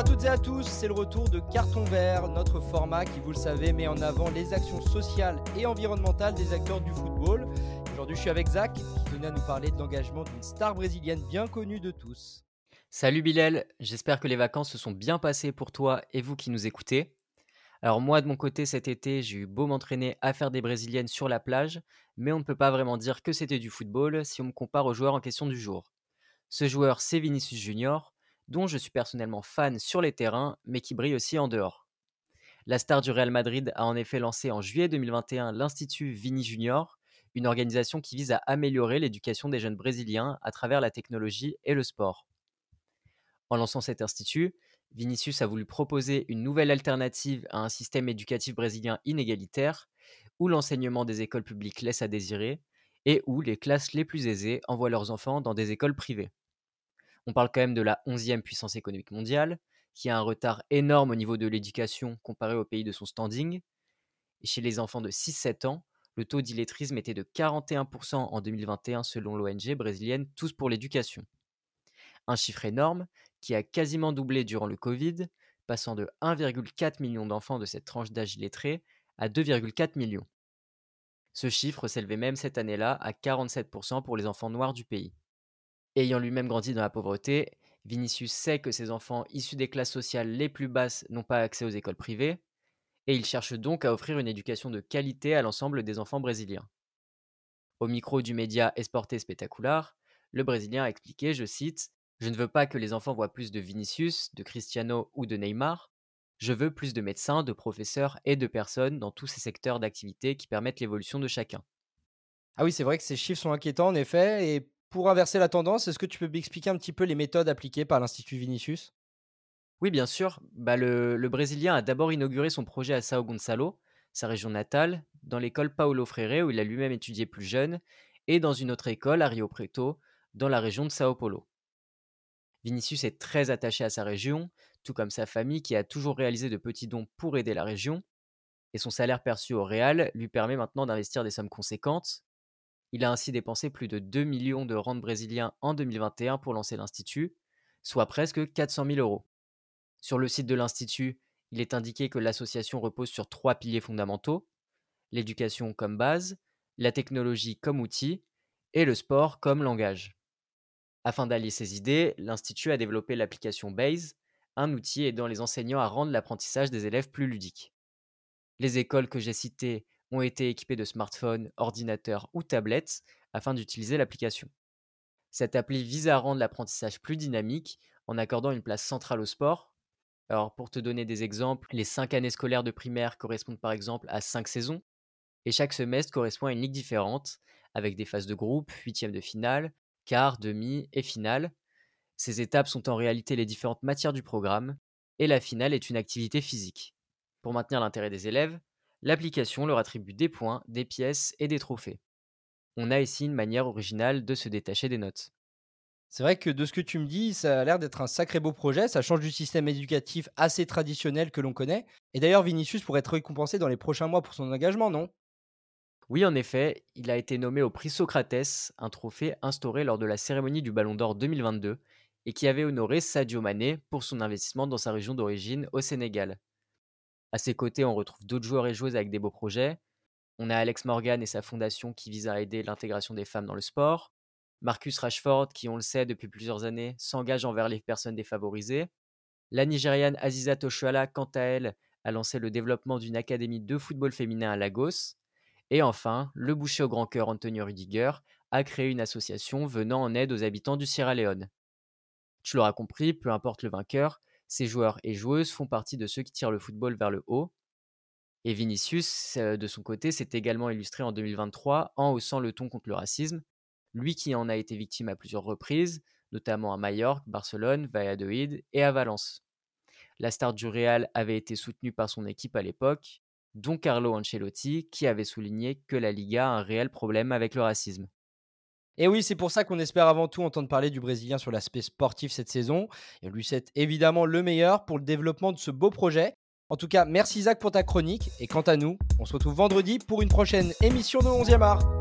à toutes et à tous, c'est le retour de Carton Vert, notre format qui, vous le savez, met en avant les actions sociales et environnementales des acteurs du football. Aujourd'hui, je suis avec Zach, qui tenait à nous parler de l'engagement d'une star brésilienne bien connue de tous. Salut Bilal, j'espère que les vacances se sont bien passées pour toi et vous qui nous écoutez. Alors moi, de mon côté, cet été, j'ai eu beau m'entraîner à faire des brésiliennes sur la plage, mais on ne peut pas vraiment dire que c'était du football si on me compare au joueur en question du jour. Ce joueur, c'est Vinicius Junior, dont je suis personnellement fan sur les terrains, mais qui brille aussi en dehors. La star du Real Madrid a en effet lancé en juillet 2021 l'Institut Vini Junior, une organisation qui vise à améliorer l'éducation des jeunes brésiliens à travers la technologie et le sport. En lançant cet institut, Vinicius a voulu proposer une nouvelle alternative à un système éducatif brésilien inégalitaire, où l'enseignement des écoles publiques laisse à désirer, et où les classes les plus aisées envoient leurs enfants dans des écoles privées. On parle quand même de la 11e puissance économique mondiale, qui a un retard énorme au niveau de l'éducation comparé aux pays de son standing. Chez les enfants de 6-7 ans, le taux d'illettrisme était de 41% en 2021 selon l'ONG brésilienne Tous pour l'éducation. Un chiffre énorme qui a quasiment doublé durant le Covid, passant de 1,4 million d'enfants de cette tranche d'âge illettré à 2,4 millions. Ce chiffre s'élevait même cette année-là à 47% pour les enfants noirs du pays. Ayant lui-même grandi dans la pauvreté, Vinicius sait que ses enfants issus des classes sociales les plus basses n'ont pas accès aux écoles privées, et il cherche donc à offrir une éducation de qualité à l'ensemble des enfants brésiliens. Au micro du média Esporte Spectacular, le Brésilien a expliqué, je cite, Je ne veux pas que les enfants voient plus de Vinicius, de Cristiano ou de Neymar, je veux plus de médecins, de professeurs et de personnes dans tous ces secteurs d'activité qui permettent l'évolution de chacun. Ah oui, c'est vrai que ces chiffres sont inquiétants en effet, et pour inverser la tendance, est-ce que tu peux m'expliquer un petit peu les méthodes appliquées par l'Institut Vinicius? Oui, bien sûr. Bah, le, Brésilien a d'abord inauguré son projet à Sao Gonçalo, sa région natale, dans l'école Paulo Freire où il a lui-même étudié plus jeune, et dans une autre école à Rio Preto, dans la région de Sao Paulo. Vinicius est très attaché à sa région, tout comme sa famille qui a toujours réalisé de petits dons pour aider la région, et son salaire perçu au Real lui permet maintenant d'investir des sommes conséquentes, il a ainsi dépensé plus de 2 millions de rentes brésiliens en 2021 pour lancer l'Institut, soit presque 400 000 euros. Sur le site de l'Institut, il est indiqué que l'association repose sur trois piliers fondamentaux l'éducation comme base, la technologie comme outil et le sport comme langage. Afin d'allier ces idées, l'Institut a développé l'application Base, un outil aidant les enseignants à rendre l'apprentissage des élèves plus ludique. Les écoles que j'ai citées ont été équipés de smartphones, ordinateurs ou tablettes afin d'utiliser l'application. Cette appli vise à rendre l'apprentissage plus dynamique en accordant une place centrale au sport. Alors pour te donner des exemples, les 5 années scolaires de primaire correspondent par exemple à 5 saisons, et chaque semestre correspond à une ligue différente, avec des phases de groupe, huitième de finale, quart, demi et finale. Ces étapes sont en réalité les différentes matières du programme, et la finale est une activité physique. Pour maintenir l'intérêt des élèves, l'application leur attribue des points, des pièces et des trophées. On a ici une manière originale de se détacher des notes. C'est vrai que de ce que tu me dis, ça a l'air d'être un sacré beau projet, ça change du système éducatif assez traditionnel que l'on connaît. Et d'ailleurs, Vinicius pourrait être récompensé dans les prochains mois pour son engagement, non? Oui, en effet, il a été nommé au prix Socrates, un trophée instauré lors de la cérémonie du Ballon d'Or 2022 et qui avait honoré Sadio Mané pour son investissement dans sa région d'origine au Sénégal. À ses côtés, on retrouve d'autres joueurs et joueuses avec des beaux projets. On a Alex Morgan et sa fondation qui vise à aider l'intégration des femmes dans le sport. Marcus Rashford, qui, on le sait depuis plusieurs années, s'engage envers les personnes défavorisées. La Nigériane Aziza Toshuala, quant à elle, a lancé le développement d'une académie de football féminin à Lagos. Et enfin, le boucher au grand cœur Antonio Rudiger a créé une association venant en aide aux habitants du Sierra Leone. Tu l'auras compris, peu importe le vainqueur, ces joueurs et joueuses font partie de ceux qui tirent le football vers le haut. Et Vinicius, euh, de son côté, s'est également illustré en 2023 en haussant le ton contre le racisme, lui qui en a été victime à plusieurs reprises, notamment à Majorque, Barcelone, Valladolid et à Valence. La star du Real avait été soutenue par son équipe à l'époque, dont Carlo Ancelotti, qui avait souligné que la Liga a un réel problème avec le racisme. Et oui, c'est pour ça qu'on espère avant tout entendre parler du Brésilien sur l'aspect sportif cette saison. Et on lui souhaite évidemment le meilleur pour le développement de ce beau projet. En tout cas, merci Zach pour ta chronique. Et quant à nous, on se retrouve vendredi pour une prochaine émission de 11e art.